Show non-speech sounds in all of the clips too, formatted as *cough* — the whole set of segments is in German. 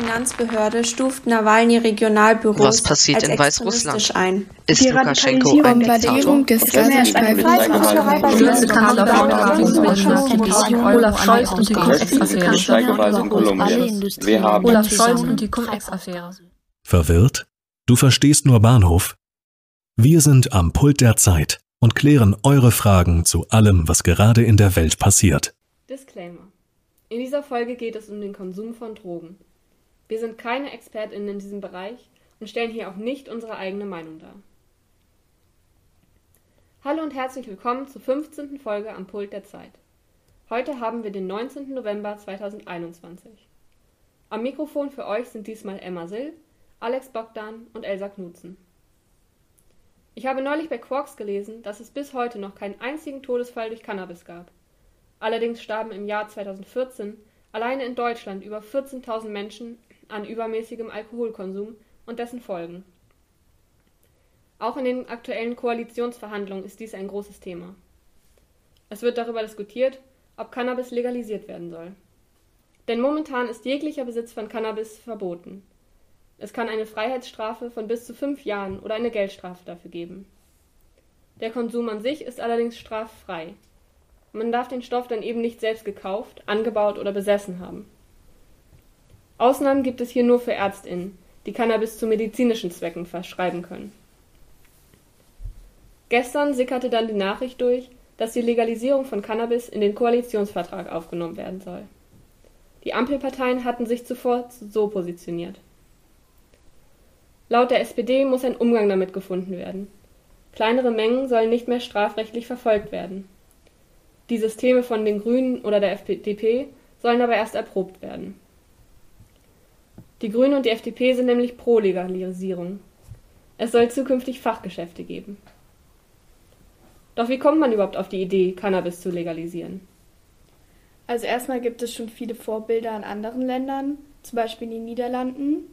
Finanzbehörde stuft Nawalny Regionalbüros Was passiert als in Weißrussland? ein. Ist Lukaschenko ein Bombardierung des. Olaf Scholz und die Cum-Ex-Affäre. Olaf Scholz und die Cum-Ex-Affäre. Verwirrt? Du verstehst nur Bahnhof? Wir sind am Pult der Zeit und klären eure Fragen zu allem, was gerade in der Welt passiert. Disclaimer. In dieser Folge geht es um den Konsum von Drogen. Wir sind keine ExpertInnen in diesem Bereich und stellen hier auch nicht unsere eigene Meinung dar. Hallo und herzlich willkommen zur 15. Folge am Pult der Zeit. Heute haben wir den 19. November 2021. Am Mikrofon für euch sind diesmal Emma Sill, Alex Bogdan und Elsa Knutzen. Ich habe neulich bei Quarks gelesen, dass es bis heute noch keinen einzigen Todesfall durch Cannabis gab. Allerdings starben im Jahr 2014 alleine in Deutschland über 14.000 Menschen an übermäßigem Alkoholkonsum und dessen Folgen. Auch in den aktuellen Koalitionsverhandlungen ist dies ein großes Thema. Es wird darüber diskutiert, ob Cannabis legalisiert werden soll. Denn momentan ist jeglicher Besitz von Cannabis verboten. Es kann eine Freiheitsstrafe von bis zu fünf Jahren oder eine Geldstrafe dafür geben. Der Konsum an sich ist allerdings straffrei. Man darf den Stoff dann eben nicht selbst gekauft, angebaut oder besessen haben. Ausnahmen gibt es hier nur für ÄrztInnen, die Cannabis zu medizinischen Zwecken verschreiben können. Gestern sickerte dann die Nachricht durch, dass die Legalisierung von Cannabis in den Koalitionsvertrag aufgenommen werden soll. Die Ampelparteien hatten sich zuvor so positioniert. Laut der SPD muss ein Umgang damit gefunden werden. Kleinere Mengen sollen nicht mehr strafrechtlich verfolgt werden. Die Systeme von den Grünen oder der FDP sollen aber erst erprobt werden. Die Grünen und die FDP sind nämlich pro Legalisierung. Es soll zukünftig Fachgeschäfte geben. Doch wie kommt man überhaupt auf die Idee, Cannabis zu legalisieren? Also erstmal gibt es schon viele Vorbilder in anderen Ländern, zum Beispiel in den Niederlanden.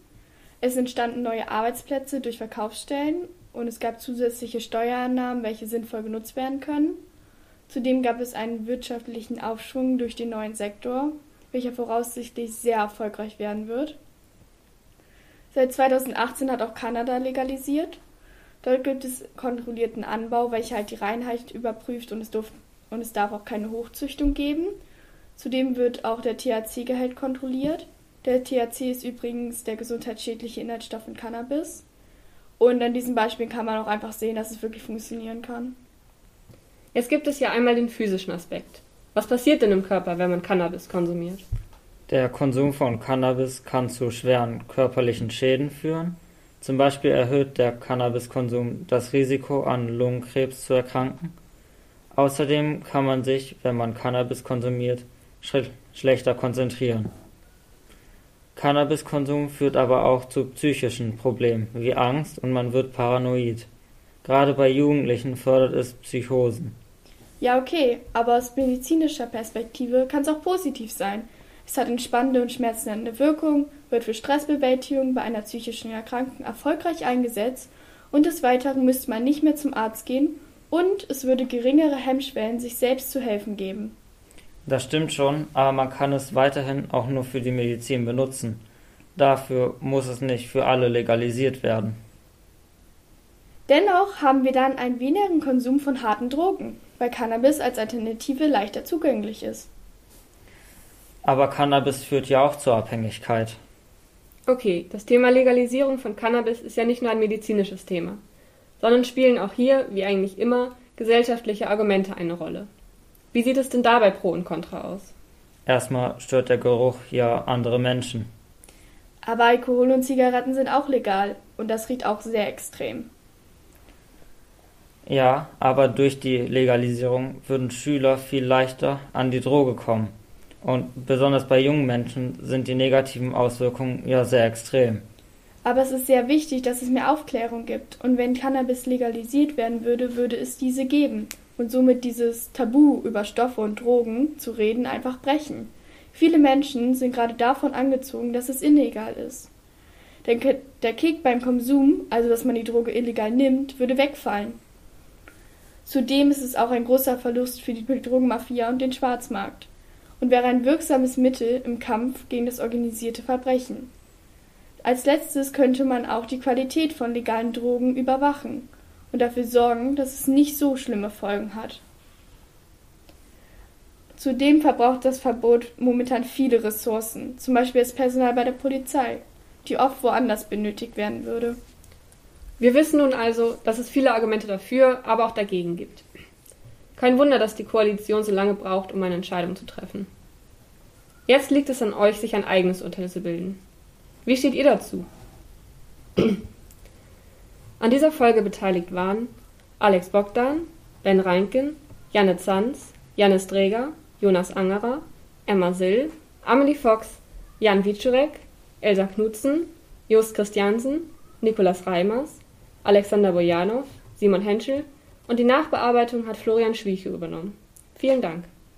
Es entstanden neue Arbeitsplätze durch Verkaufsstellen und es gab zusätzliche Steuereinnahmen, welche sinnvoll genutzt werden können. Zudem gab es einen wirtschaftlichen Aufschwung durch den neuen Sektor, welcher voraussichtlich sehr erfolgreich werden wird. Seit 2018 hat auch Kanada legalisiert. Dort gibt es kontrollierten Anbau, welcher halt die Reinheit überprüft und es, durf und es darf auch keine Hochzüchtung geben. Zudem wird auch der THC-Gehalt kontrolliert. Der THC ist übrigens der gesundheitsschädliche Inhaltsstoff in Cannabis. Und an diesem Beispiel kann man auch einfach sehen, dass es wirklich funktionieren kann. Jetzt gibt es ja einmal den physischen Aspekt. Was passiert denn im Körper, wenn man Cannabis konsumiert? Der Konsum von Cannabis kann zu schweren körperlichen Schäden führen. Zum Beispiel erhöht der Cannabiskonsum das Risiko, an Lungenkrebs zu erkranken. Außerdem kann man sich, wenn man Cannabis konsumiert, sch schlechter konzentrieren. Cannabiskonsum führt aber auch zu psychischen Problemen wie Angst und man wird paranoid. Gerade bei Jugendlichen fördert es Psychosen. Ja, okay, aber aus medizinischer Perspektive kann es auch positiv sein. Es hat entspannende und schmerzende Wirkung, wird für Stressbewältigung bei einer psychischen Erkrankung erfolgreich eingesetzt und des Weiteren müsste man nicht mehr zum Arzt gehen und es würde geringere Hemmschwellen, sich selbst zu helfen geben. Das stimmt schon, aber man kann es weiterhin auch nur für die Medizin benutzen. Dafür muss es nicht für alle legalisiert werden. Dennoch haben wir dann einen wenigeren Konsum von harten Drogen, weil Cannabis als Alternative leichter zugänglich ist. Aber Cannabis führt ja auch zur Abhängigkeit. Okay, das Thema Legalisierung von Cannabis ist ja nicht nur ein medizinisches Thema, sondern spielen auch hier, wie eigentlich immer, gesellschaftliche Argumente eine Rolle. Wie sieht es denn dabei Pro und Contra aus? Erstmal stört der Geruch ja andere Menschen. Aber Alkohol und Zigaretten sind auch legal und das riecht auch sehr extrem. Ja, aber durch die Legalisierung würden Schüler viel leichter an die Droge kommen. Und besonders bei jungen Menschen sind die negativen Auswirkungen ja sehr extrem. Aber es ist sehr wichtig, dass es mehr Aufklärung gibt. Und wenn Cannabis legalisiert werden würde, würde es diese geben. Und somit dieses Tabu über Stoffe und Drogen zu reden einfach brechen. Viele Menschen sind gerade davon angezogen, dass es illegal ist. Denn der Kick beim Konsum, also dass man die Droge illegal nimmt, würde wegfallen. Zudem ist es auch ein großer Verlust für die Drogenmafia und den Schwarzmarkt und wäre ein wirksames Mittel im Kampf gegen das organisierte Verbrechen. Als letztes könnte man auch die Qualität von legalen Drogen überwachen und dafür sorgen, dass es nicht so schlimme Folgen hat. Zudem verbraucht das Verbot momentan viele Ressourcen, zum Beispiel das Personal bei der Polizei, die oft woanders benötigt werden würde. Wir wissen nun also, dass es viele Argumente dafür, aber auch dagegen gibt. Kein Wunder, dass die Koalition so lange braucht, um eine Entscheidung zu treffen. Jetzt liegt es an euch, sich ein eigenes Urteil zu bilden. Wie steht ihr dazu? *clears throat* An dieser Folge beteiligt waren Alex Bogdan, Ben Reinken, Janne Zanz, Janis Dreger, Jonas Angerer, Emma Sill, Amelie Fox, Jan Wiczurek, Elsa Knutzen, Jost Christiansen, Nikolas Reimers, Alexander Bojanow, Simon Henschel und die Nachbearbeitung hat Florian Schwieche übernommen. Vielen Dank.